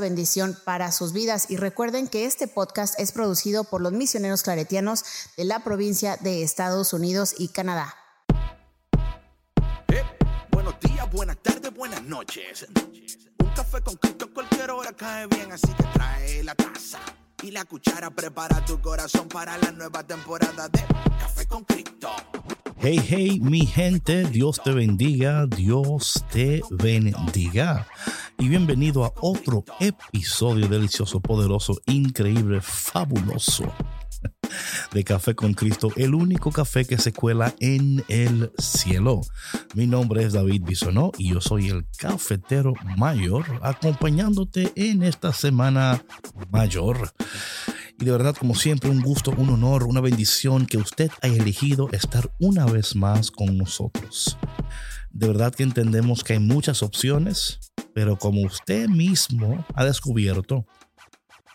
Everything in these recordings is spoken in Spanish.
bendición para sus vidas. Y recuerden que este podcast es producido por los misioneros claretianos de la provincia de Estados Unidos y Canadá. Eh, buenos días, buenas tardes, buenas noches. Un café con Cristo a cualquier hora cae bien, así que trae la taza y la cuchara. Prepara tu corazón para la nueva temporada de Café con Cristo. Hey, hey, mi gente, Dios te bendiga, Dios te bendiga. Y bienvenido a otro episodio delicioso, poderoso, increíble, fabuloso de Café con Cristo, el único café que se cuela en el cielo. Mi nombre es David Bisonó y yo soy el cafetero mayor acompañándote en esta semana mayor. Y de verdad, como siempre, un gusto, un honor, una bendición que usted haya elegido estar una vez más con nosotros. De verdad que entendemos que hay muchas opciones, pero como usted mismo ha descubierto,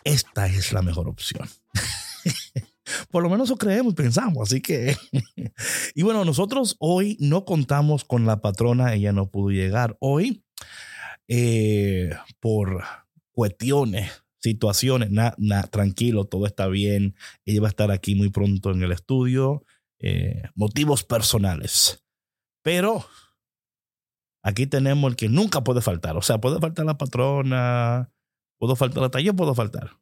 esta es la mejor opción. Por lo menos eso creemos y pensamos, así que... y bueno, nosotros hoy no contamos con la patrona, ella no pudo llegar hoy eh, por cuestiones situaciones, nada, tranquilo, todo está bien. Ella va a estar aquí muy pronto en el estudio. Eh, motivos personales. Pero aquí tenemos el que nunca puede faltar. O sea, puede faltar la patrona, puedo faltar la talla, puedo faltar.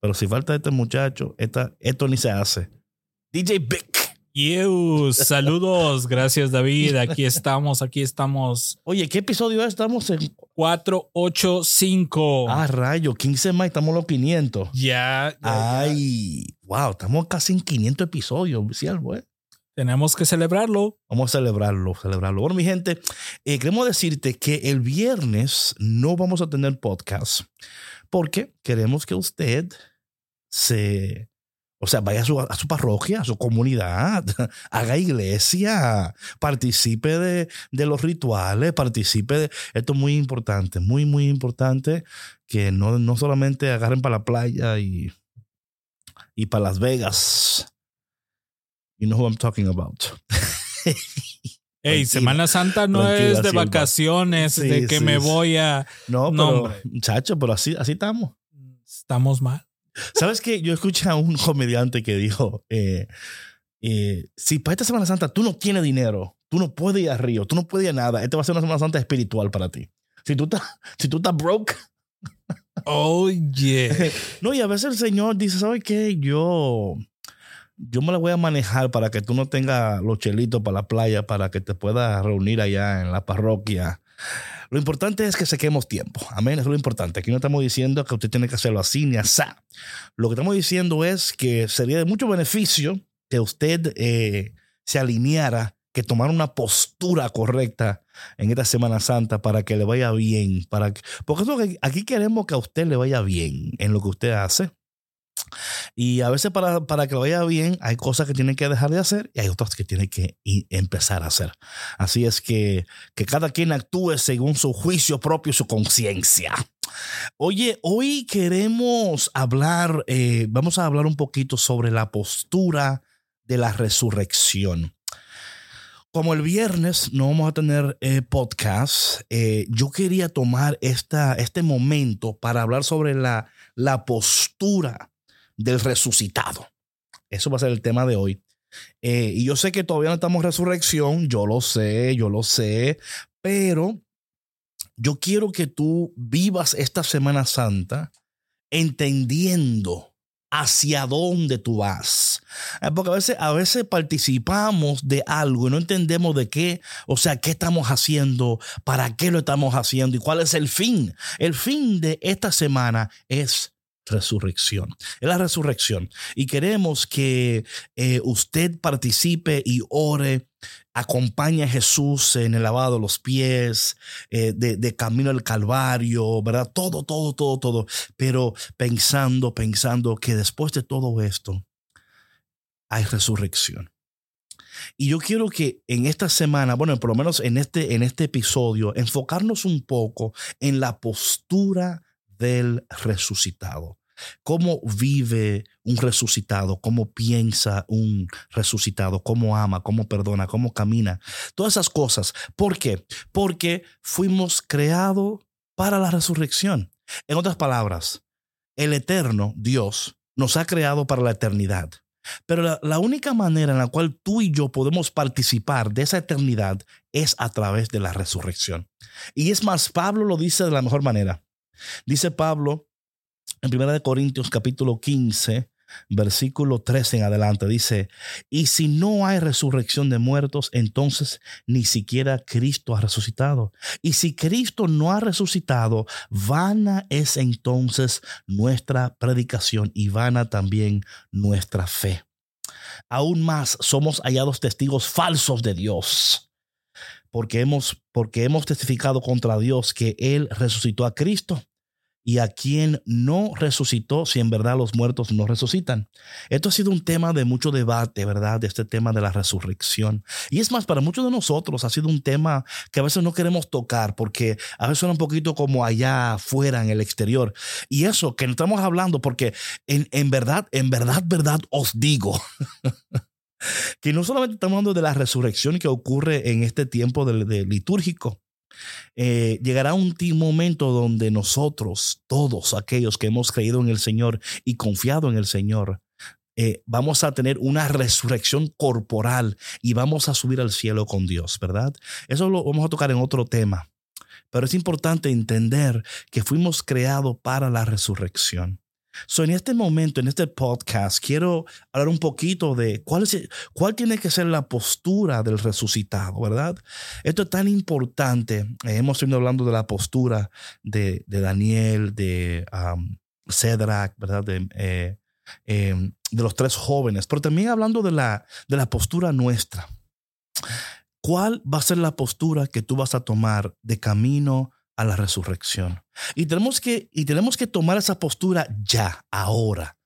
Pero si falta este muchacho, esta, esto ni se hace. DJ Vic. You, saludos, gracias David, aquí estamos, aquí estamos. Oye, ¿qué episodio es? Estamos en 485. Ah, rayo, 15 más, estamos los 500. Ya. Ay, wow, estamos casi en 500 episodios, ¿sí algo, eh? Tenemos que celebrarlo. Vamos a celebrarlo, celebrarlo. Bueno, mi gente, eh, queremos decirte que el viernes no vamos a tener podcast porque queremos que usted se o sea, vaya a su, a su, parroquia, a su comunidad, haga iglesia, participe de, de, los rituales, participe de... Esto es muy importante, muy, muy importante que no, no solamente agarren para la playa y, y para Las Vegas. You know who I'm talking about. Hey, Semana Santa no es de vacaciones, sí, de que sí, me voy a... No, pero, muchacho, pero así, así estamos. Estamos mal. ¿Sabes qué? Yo escuché a un comediante que dijo, eh, eh, si para esta Semana Santa tú no tienes dinero, tú no puedes ir a Río, tú no puedes ir a nada, esta va a ser una Semana Santa espiritual para ti. Si tú estás, si tú estás broke. Oh, yeah. No, y a veces el Señor dice, ¿sabes qué? Yo, yo me la voy a manejar para que tú no tengas los chelitos para la playa, para que te puedas reunir allá en la parroquia. Lo importante es que saquemos tiempo. Amén. Eso es lo importante. Aquí no estamos diciendo que usted tiene que hacerlo así ni así. Lo que estamos diciendo es que sería de mucho beneficio que usted eh, se alineara, que tomara una postura correcta en esta Semana Santa para que le vaya bien. Para que, porque aquí queremos que a usted le vaya bien en lo que usted hace. Y a veces para, para que vaya bien hay cosas que tienen que dejar de hacer y hay otras que tienen que empezar a hacer. Así es que, que cada quien actúe según su juicio propio y su conciencia. Oye, hoy queremos hablar, eh, vamos a hablar un poquito sobre la postura de la resurrección. Como el viernes no vamos a tener eh, podcast, eh, yo quería tomar esta, este momento para hablar sobre la, la postura del resucitado. Eso va a ser el tema de hoy. Eh, y yo sé que todavía no estamos en resurrección, yo lo sé, yo lo sé, pero yo quiero que tú vivas esta Semana Santa entendiendo hacia dónde tú vas. Eh, porque a veces, a veces participamos de algo y no entendemos de qué, o sea, qué estamos haciendo, para qué lo estamos haciendo y cuál es el fin. El fin de esta semana es resurrección. Es la resurrección. Y queremos que eh, usted participe y ore acompaña a Jesús en el lavado de los pies, eh, de, de, camino al Calvario, ¿verdad? Todo, todo, todo, todo. Pero pensando, pensando que después de todo esto hay resurrección. Y yo quiero que en esta semana, bueno, por lo menos en este, en este episodio, enfocarnos un poco en la postura del resucitado. ¿Cómo vive un resucitado? ¿Cómo piensa un resucitado? ¿Cómo ama? ¿Cómo perdona? ¿Cómo camina? Todas esas cosas. ¿Por qué? Porque fuimos creados para la resurrección. En otras palabras, el eterno Dios nos ha creado para la eternidad. Pero la, la, única manera en la cual tú y yo podemos participar de esa eternidad es a través de la resurrección. Y es más, Pablo lo dice de la mejor manera. Dice Pablo en 1 Corintios capítulo 15, versículo 13 en adelante, dice, y si no hay resurrección de muertos, entonces ni siquiera Cristo ha resucitado. Y si Cristo no ha resucitado, vana es entonces nuestra predicación y vana también nuestra fe. Aún más somos hallados testigos falsos de Dios. Porque hemos, porque hemos testificado contra Dios que Él resucitó a Cristo y a quien no resucitó si en verdad los muertos no resucitan. Esto ha sido un tema de mucho debate, ¿verdad? De este tema de la resurrección. Y es más, para muchos de nosotros ha sido un tema que a veces no queremos tocar porque a veces suena un poquito como allá afuera en el exterior. Y eso que no estamos hablando porque en, en verdad, en verdad, verdad os digo. que no solamente estamos hablando de la resurrección que ocurre en este tiempo de, litúrgico, eh, llegará un momento donde nosotros, todos aquellos que hemos creído en el Señor y confiado en el Señor, eh, vamos a tener una resurrección corporal y vamos a subir al cielo con Dios, ¿verdad? Eso lo vamos a tocar en otro tema. Pero es importante entender que fuimos creados para la resurrección. So, en este momento, en este podcast, quiero hablar un poquito de cuál, es, cuál tiene que ser la postura del resucitado, ¿verdad? Esto es tan importante. Eh, hemos venido hablando de la postura de, de Daniel, de um, Cedric, ¿verdad? De, eh, em, de los tres jóvenes, pero también hablando de la, de la postura nuestra. ¿Cuál va a ser la postura que tú vas a tomar de camino a la resurrección. Y tenemos que, y tenemos que tomar esa postura ya, ahora.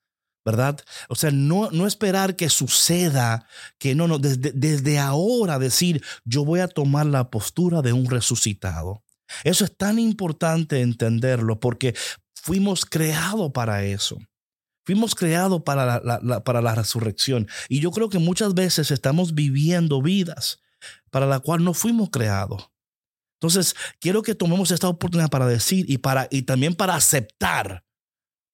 ¿verdad? O sea, no, no esperar que suceda, que no, no, desde, desde ahora decir, yo voy a tomar la postura de un resucitado. Eso es tan importante entenderlo porque fuimos creados para eso. Fuimos creados para la, para la resurrección. Y yo creo que muchas veces estamos viviendo vidas para la cual no fuimos creados. Entonces, quiero que tomemos esta oportunidad para decir y, para, y también para aceptar,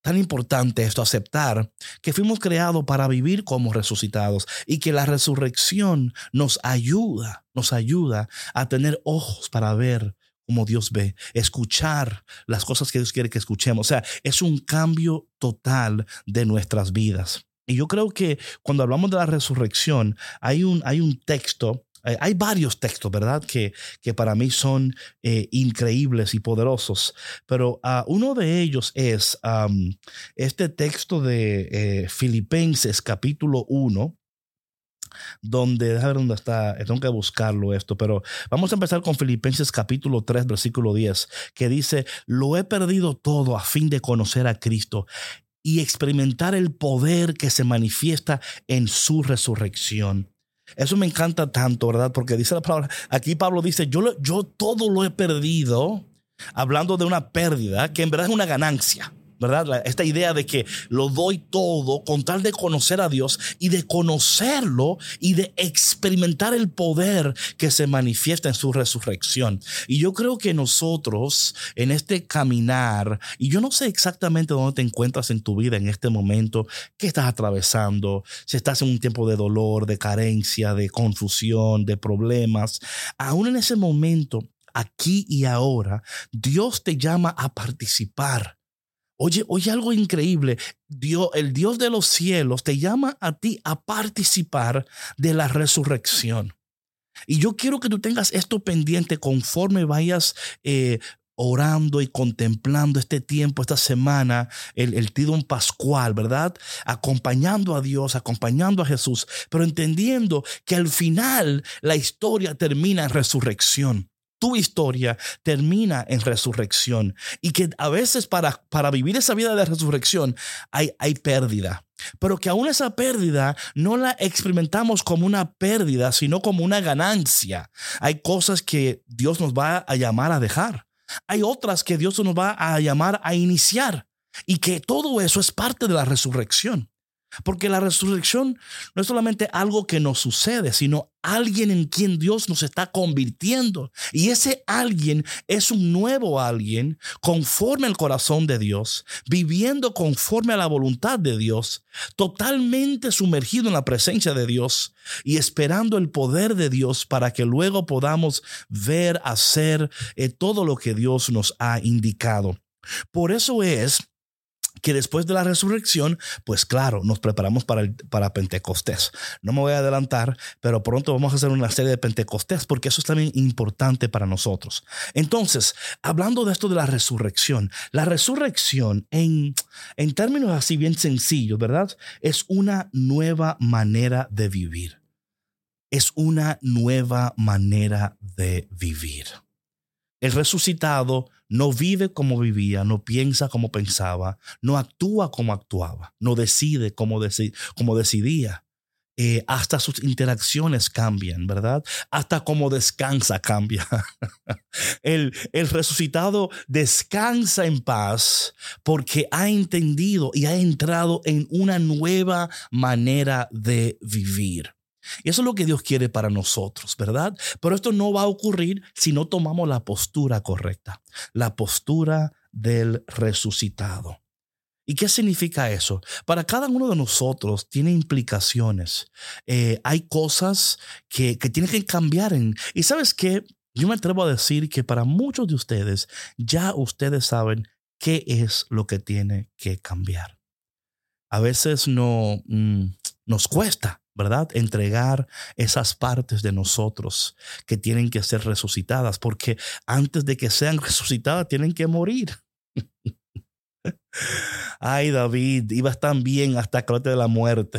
tan importante esto, aceptar que fuimos creados para vivir como resucitados y que la resurrección nos ayuda, nos ayuda a tener ojos para ver como Dios ve, escuchar las cosas que Dios quiere que escuchemos. O sea, es un cambio total de nuestras vidas. Y yo creo que cuando hablamos de la resurrección, hay un, hay un texto hay varios textos, ¿verdad? Que, que para mí son eh, increíbles y poderosos, pero uh, uno de ellos es este texto de eh, Filipenses capítulo 1, donde, déjame ver dónde está, tengo que buscarlo esto, pero vamos a empezar con Filipenses capítulo 3, versículo 10, que dice, lo he perdido todo a fin de conocer a Cristo y experimentar el poder que se manifiesta en su resurrección eso me encanta tanto, ¿verdad? Porque dice la palabra, aquí Pablo dice, yo, yo todo lo he perdido, hablando de una pérdida que en verdad es una ganancia. ¿Verdad? Esta idea de que lo doy todo con tal de conocer a Dios y de conocerlo y de experimentar el poder que se manifiesta en su resurrección. Y yo creo que nosotros en este caminar, y yo no sé exactamente dónde te encuentras en tu vida en este momento, qué estás atravesando, si estás en un tiempo de dolor, de carencia, de confusión, de problemas, aún en ese momento, aquí y ahora, Dios te llama a participar Oye, oye algo increíble. Dios, el Dios de los cielos te llama a ti a participar de la resurrección. Y yo quiero que tú tengas esto pendiente conforme vayas eh, orando y contemplando este tiempo, esta semana, el, el Tidón Pascual, ¿verdad? Acompañando a Dios, acompañando a Jesús, pero entendiendo que al final la historia termina en resurrección tu historia termina en resurrección y que a veces para, para vivir esa vida de resurrección hay, hay pérdida, pero que aún esa pérdida no la experimentamos como una pérdida, sino como una ganancia. Hay cosas que Dios nos va a llamar a dejar. Hay otras que Dios nos va a llamar a iniciar y que todo eso es parte de la resurrección. Porque la resurrección no es solamente algo que nos sucede, sino alguien en quien Dios nos está convirtiendo. Y ese alguien es un nuevo alguien conforme al corazón de Dios, viviendo conforme a la voluntad de Dios, totalmente sumergido en la presencia de Dios y esperando el poder de Dios para que luego podamos ver, hacer eh, todo lo que Dios nos ha indicado. Por eso es que después de la resurrección, pues claro, nos preparamos para, el, para Pentecostés. No me voy a adelantar, pero pronto vamos a hacer una serie de Pentecostés porque eso es también importante para nosotros. Entonces, hablando de esto de la resurrección, la resurrección en, en términos así bien sencillos, ¿verdad? Es una nueva manera de vivir. Es una nueva manera de vivir. El resucitado no vive como vivía, no piensa como pensaba, no actúa como actuaba, no decide como, como decidía. Eh, hasta sus interacciones cambian, ¿verdad? Hasta como descansa cambia. el, el resucitado descansa en paz porque ha entendido y ha entrado en una nueva manera de vivir. Y eso es lo que Dios quiere para nosotros, ¿verdad? Pero esto no va a ocurrir si no tomamos la postura correcta, la postura del resucitado. ¿Y qué significa eso? Para cada uno de nosotros tiene implicaciones. Eh, hay cosas que, que tienen que cambiar. Y sabes qué? Yo me atrevo a decir que para muchos de ustedes ya ustedes saben qué es lo que tiene que cambiar. A veces no mm, nos cuesta ¿verdad? Entregar esas partes de nosotros que tienen que ser resucitadas, porque antes de que sean resucitadas tienen que morir. Ay, David, ibas tan bien hasta que de la muerte.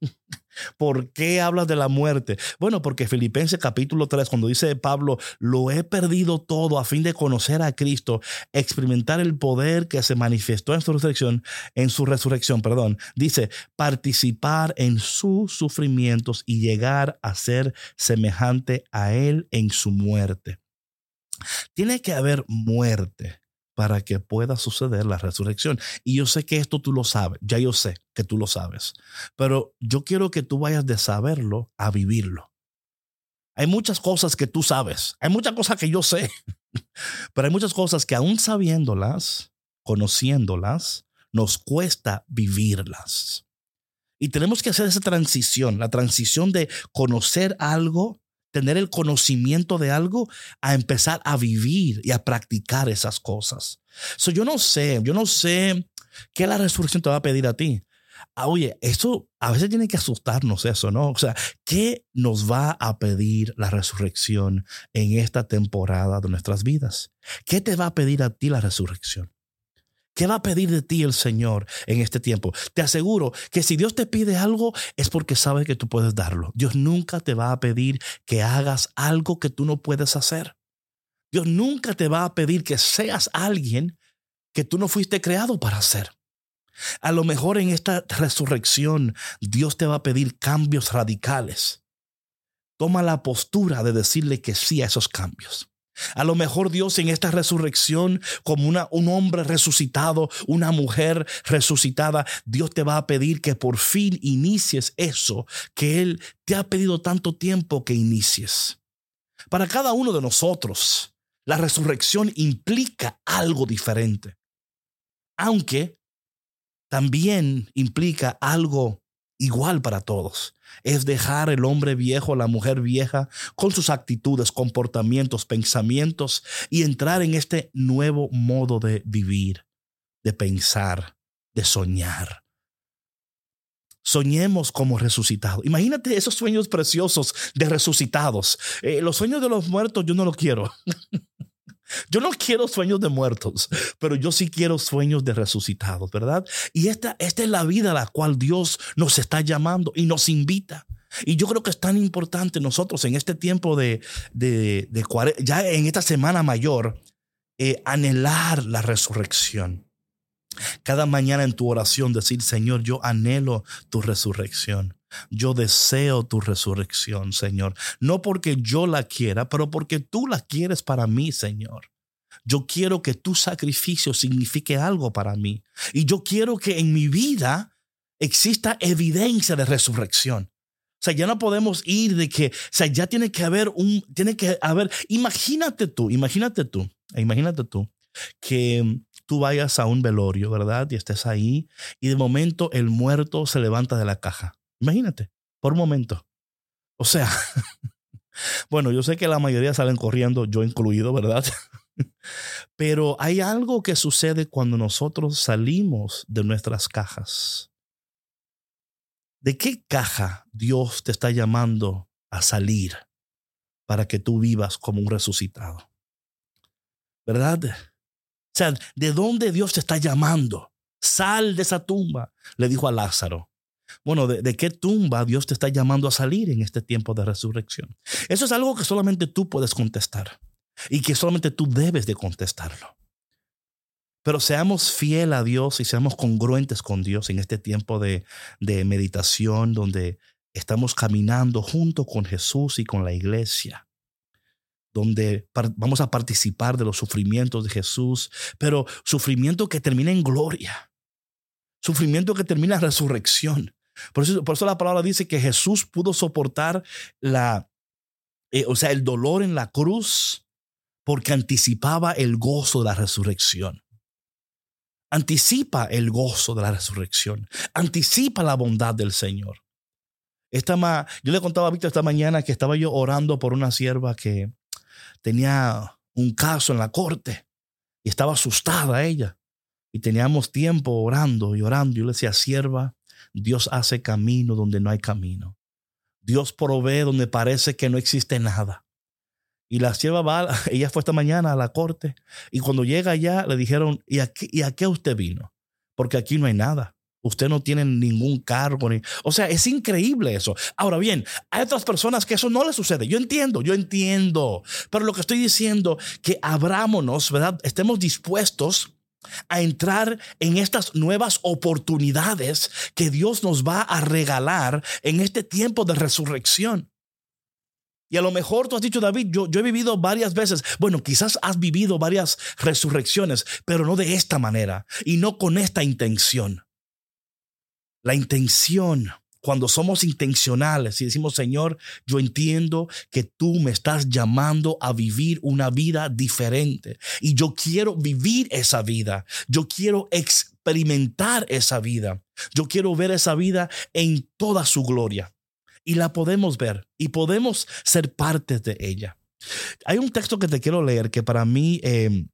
¿Por qué hablas de la muerte? Bueno, porque Filipenses capítulo 3, cuando dice Pablo, lo he perdido todo a fin de conocer a Cristo, experimentar el poder que se manifestó en su resurrección, en su resurrección, perdón, dice, participar en sus sufrimientos y llegar a ser semejante a Él en su muerte. Tiene que haber muerte para que pueda suceder la resurrección. Y yo sé que esto tú lo sabes, ya yo sé que tú lo sabes, pero yo quiero que tú vayas de saberlo a vivirlo. Hay muchas cosas que tú sabes, hay muchas cosas que yo sé, pero hay muchas cosas que aún sabiéndolas, conociéndolas, nos cuesta vivirlas. Y tenemos que hacer esa transición, la transición de conocer algo tener el conocimiento de algo a empezar a vivir y a practicar esas cosas. So, yo no sé, yo no sé qué la resurrección te va a pedir a ti. Ah, oye, eso a veces tiene que asustarnos eso, ¿no? O sea, ¿qué nos va a pedir la resurrección en esta temporada de nuestras vidas? ¿Qué te va a pedir a ti la resurrección? ¿Qué va a pedir de ti el Señor en este tiempo? Te aseguro que si Dios te pide algo es porque sabe que tú puedes darlo. Dios nunca te va a pedir que hagas algo que tú no puedes hacer. Dios nunca te va a pedir que seas alguien que tú no fuiste creado para hacer. A lo mejor en esta resurrección Dios te va a pedir cambios radicales. Toma la postura de decirle que sí a esos cambios. A lo mejor Dios en esta resurrección, como una, un hombre resucitado, una mujer resucitada, Dios te va a pedir que por fin inicies eso que Él te ha pedido tanto tiempo que inicies. Para cada uno de nosotros, la resurrección implica algo diferente, aunque también implica algo igual para todos. Es dejar el hombre viejo, la mujer vieja, con sus actitudes, comportamientos, pensamientos y entrar en este nuevo modo de vivir, de pensar, de soñar. Soñemos como resucitados. Imagínate esos sueños preciosos de resucitados. Eh, los sueños de los muertos yo no los quiero. Yo no quiero sueños de muertos, pero yo sí quiero sueños de resucitados, ¿verdad? Y esta, esta es la vida a la cual Dios nos está llamando y nos invita. Y yo creo que es tan importante nosotros en este tiempo de, de, ya en esta semana mayor, eh, anhelar la resurrección. Cada mañana en tu oración decir, Señor, yo anhelo tu resurrección. Yo deseo tu resurrección, Señor. No porque yo la quiera, pero porque tú la quieres para mí, Señor. Yo quiero que tu sacrificio signifique algo para mí. Y yo quiero que en mi vida exista evidencia de resurrección. O sea, ya no podemos ir de que, o sea, ya tiene que haber un, tiene que haber, imagínate tú, imagínate tú, imagínate tú que tú vayas a un velorio, ¿verdad? Y estés ahí y de momento el muerto se levanta de la caja. Imagínate, por un momento. O sea, bueno, yo sé que la mayoría salen corriendo, yo incluido, ¿verdad? Pero hay algo que sucede cuando nosotros salimos de nuestras cajas. ¿De qué caja Dios te está llamando a salir para que tú vivas como un resucitado? ¿Verdad? O sea, ¿de dónde Dios te está llamando? Sal de esa tumba, le dijo a Lázaro. Bueno, ¿de, ¿de, qué tumba Dios te está llamando a salir en este tiempo de resurrección? Eso es algo que solamente tú puedes contestar y que solamente tú debes de contestarlo. Pero seamos fiel a Dios y seamos congruentes con Dios en este tiempo de, de meditación donde estamos caminando junto con Jesús y con la iglesia donde vamos a participar de los sufrimientos de Jesús, pero sufrimiento que termina en gloria, sufrimiento que termina en resurrección. Por eso, por eso la palabra dice que Jesús pudo soportar la, eh, o sea, el dolor en la cruz porque anticipaba el gozo de la resurrección anticipa el gozo de la resurrección, anticipa la bondad del Señor. Esta ma yo le contaba a Víctor esta mañana que estaba yo orando por una sierva que tenía un caso en la corte y estaba asustada ella. Y teníamos tiempo orando y orando. Yo le decía, sierva, Dios hace camino donde no hay camino. Dios provee donde parece que no existe nada. Y la sierva va, ella fue esta mañana a la corte y cuando llega allá le dijeron, ¿y a qué, ¿y a qué usted vino? Porque aquí no hay nada. Usted no tiene ningún cargo. Ni, o sea, es increíble eso. Ahora bien, hay otras personas que eso no les sucede. Yo entiendo, yo entiendo. Pero lo que estoy diciendo, que abrámonos, ¿verdad? Estemos dispuestos a entrar en estas nuevas oportunidades que Dios nos va a regalar en este tiempo de resurrección. Y a lo mejor tú has dicho, David, yo, yo he vivido varias veces. Bueno, quizás has vivido varias resurrecciones, pero no de esta manera y no con esta intención. La intención, cuando somos intencionales y decimos, Señor, yo entiendo que tú me estás llamando a vivir una vida diferente y yo quiero vivir esa vida. Yo quiero experimentar esa vida. Yo quiero ver esa vida en toda su gloria y la podemos ver y podemos ser parte de ella. Hay un texto que te quiero leer que para mí em,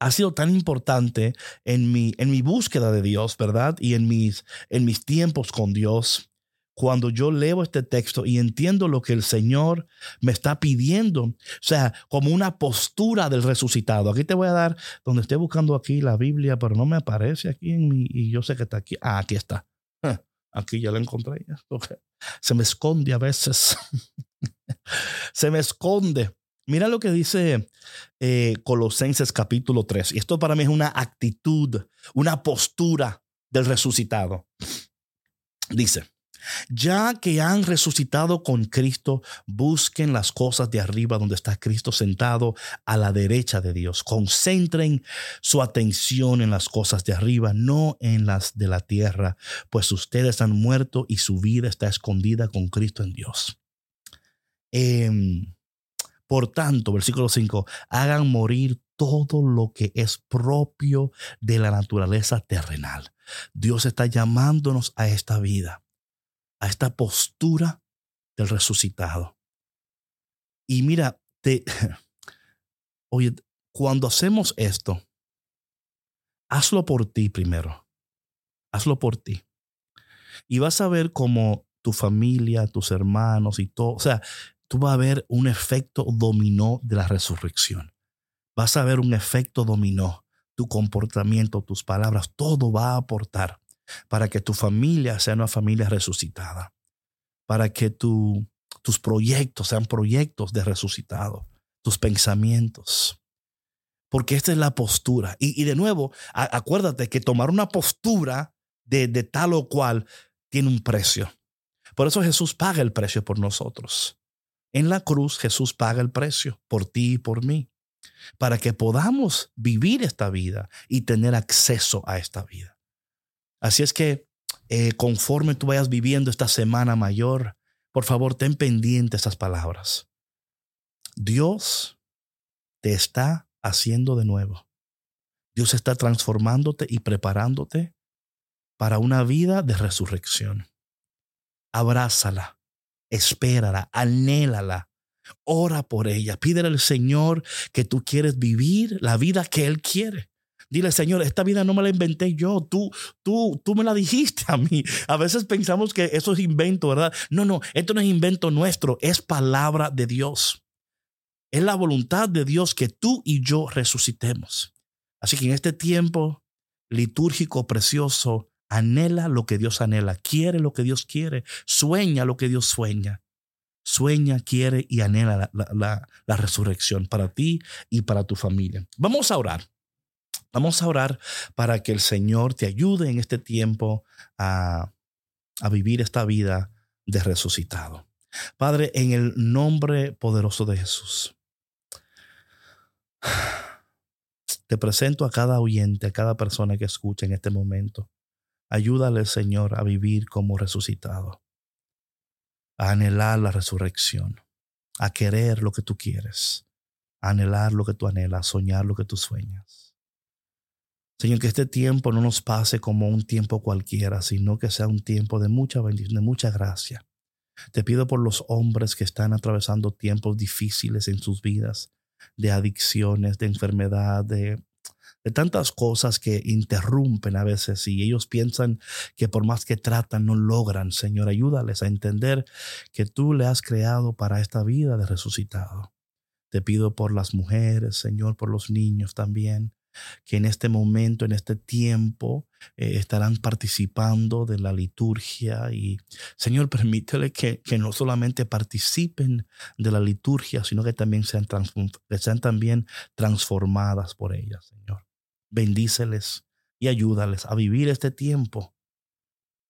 ha sido tan importante en mi, en mi búsqueda de Dios, ¿verdad? Y en mis, en mis tiempos con Dios. Cuando yo leo este texto y entiendo lo que el Señor me está pidiendo, o sea, como una postura del resucitado. Aquí te voy a dar, donde estoy buscando aquí la Biblia, pero no me aparece aquí en mi, y yo sé que está aquí. Ah, aquí está. Aquí ya la encontré. Se me esconde a veces. Se me esconde. Mira lo que dice eh, Colosenses capítulo 3. Y esto para mí es una actitud, una postura del resucitado. Dice, ya que han resucitado con Cristo, busquen las cosas de arriba donde está Cristo sentado a la derecha de Dios. Concentren su atención en las cosas de arriba, no en las de la tierra, pues ustedes han muerto y su vida está escondida con Cristo en Dios. Em, por tanto, versículo 5, hagan morir todo lo que es propio de la naturaleza terrenal. Dios está llamándonos a esta vida a esta postura del resucitado. Y mira, te, oye, cuando hacemos esto, hazlo por ti primero. Hazlo por ti. Y vas a ver cómo tu familia, tus hermanos y todo, o sea, tú vas a ver un efecto dominó de la resurrección. vas a ver un efecto dominó. Tu comportamiento, tus palabras, todo va a aportar para que tu familia sea una familia resucitada, para que tu, tus proyectos sean proyectos de resucitado, tus pensamientos. Porque esta es la postura. Y, de nuevo, acuérdate que tomar una postura de, de tal o cual tiene un precio. Por eso Jesús paga el precio por nosotros. En la cruz Jesús paga el precio por ti y por mí, para que podamos vivir esta vida y tener acceso a esta vida. Así es que eh, conforme tú vayas viviendo esta semana mayor, por favor, ten pendiente estas palabras. Dios te está haciendo de nuevo. Dios está transformándote y preparándote para una vida de resurrección. Abrázala, espérala, anhélala, ora por ella, pídele al Señor que tú quieres vivir la vida que Él quiere. Dile, Señor, esta vida no me la inventé yo, tú, tú, tú me la dijiste a mí. A veces pensamos que eso es invento, ¿verdad? No, no, esto no es invento nuestro, es palabra de Dios. Es la voluntad de Dios que tú y yo resucitemos. Así que en este tiempo litúrgico precioso, anhela lo que Dios anhela, quiere lo que Dios quiere, sueña lo que Dios sueña. Sueña, quiere y anhela la, resurrección para ti y para tu familia. Vamos a orar. Vamos a orar para que el Señor te ayude en este tiempo a, vivir esta vida de resucitado. Padre, en el nombre poderoso de Jesús, te presento a cada oyente, a cada persona que escucha en este momento. Ayúdale, Señor, a vivir como resucitado, a anhelar la resurrección, a querer lo que tú quieres, a anhelar lo que tú anhelas, soñar lo que tú sueñas. Señor, que este tiempo no nos pase como un tiempo cualquiera, sino que sea un tiempo de mucha bendición, de mucha gracia. Te pido por los hombres que están atravesando tiempos difíciles en sus vidas, de adicciones, de enfermedad, de, de tantas cosas que interrumpen a veces y ellos piensan que por más que tratan no logran. Señor, ayúdales a entender que tú le has creado para esta vida de resucitado. Te pido por las mujeres, Señor, por los niños también que en este momento, en este tiempo, eh, estarán participando de la liturgia. Y Señor, permítele que, que, no solamente participen de la liturgia, sino que también sean, sean también transformadas por ella, Señor. Bendíceles y ayúdales a vivir este tiempo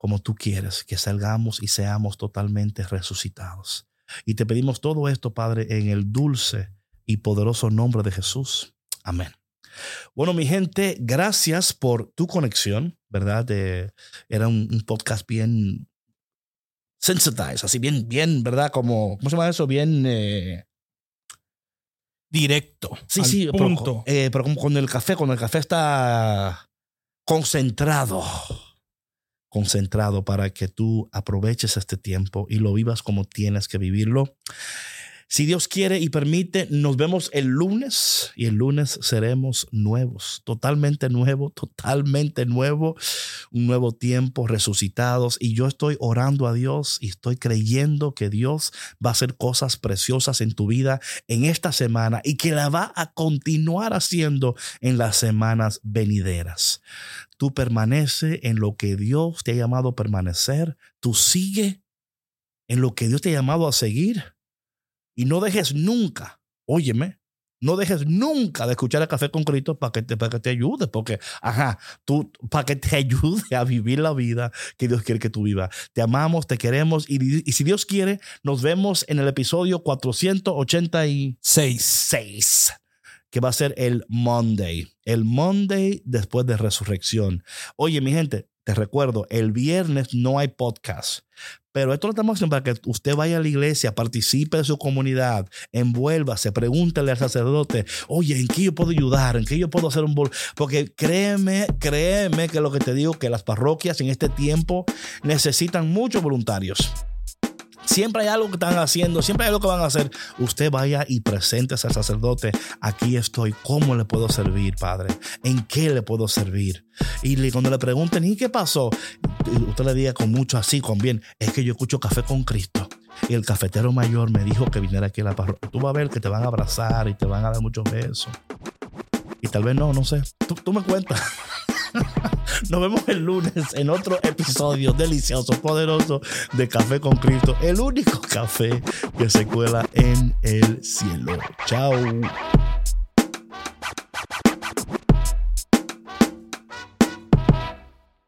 como tú quieres, que salgamos y seamos totalmente resucitados. Y te pedimos todo esto, Padre, en el dulce y poderoso nombre de Jesús. Amén. Bueno, mi gente, gracias por tu conexión, ¿verdad? era un, podcast bien sensitized, así bien, bien, ¿verdad? Como, ¿cómo se llama eso? Bien... Eh, Directo. Sí, sí, punto. Pero, eh, pero como con el café, cuando el café está concentrado, concentrado para que tú aproveches este tiempo y lo vivas como tienes que vivirlo. Si Dios quiere y permite, nos vemos el lunes y el lunes seremos nuevos, totalmente nuevo, totalmente nuevo, un nuevo tiempo, resucitados. Y yo estoy orando a Dios y estoy creyendo que Dios va a hacer cosas preciosas en tu vida en esta semana y que la va a continuar haciendo en las semanas venideras. Tú permanece en lo que Dios te ha llamado a permanecer, tú sigue en lo que Dios te ha llamado a seguir y no dejes nunca, óyeme, no dejes nunca de escuchar el café con Cristo para que te, que te ayude, porque, ajá, tú, para que te ayude a vivir la vida que Dios quiere que tú vivas. Te amamos, te queremos y, y si Dios quiere, nos vemos en el episodio 486, que va a ser el Monday, el Monday después de resurrección. Oye, mi gente, te recuerdo, el viernes no hay podcast, pero esto lo estamos haciendo para que usted vaya a la iglesia, participe de su comunidad, envuélvase, pregúntele al sacerdote, oye, ¿en qué yo puedo ayudar? ¿En qué yo puedo hacer un bol? Porque créeme, créeme que lo que te digo, que las parroquias en este tiempo necesitan muchos voluntarios. Siempre hay algo que están haciendo, siempre hay algo que van a hacer. Usted vaya y presente al sacerdote. Aquí estoy. ¿Cómo le puedo servir, Padre? ¿En qué le puedo servir? Y cuando le pregunten, ¿y qué pasó? Usted le diga con mucho así, con bien. Es que yo escucho café con Cristo. Y el cafetero mayor me dijo que viniera aquí a la parroquia. Tú vas a ver que te van a abrazar y te van a dar muchos besos. Y tal vez no, no sé. Tú, tú me cuentas. Nos vemos el lunes en otro episodio delicioso, poderoso de Café con Cristo. El único café que se cuela en el cielo. Chao.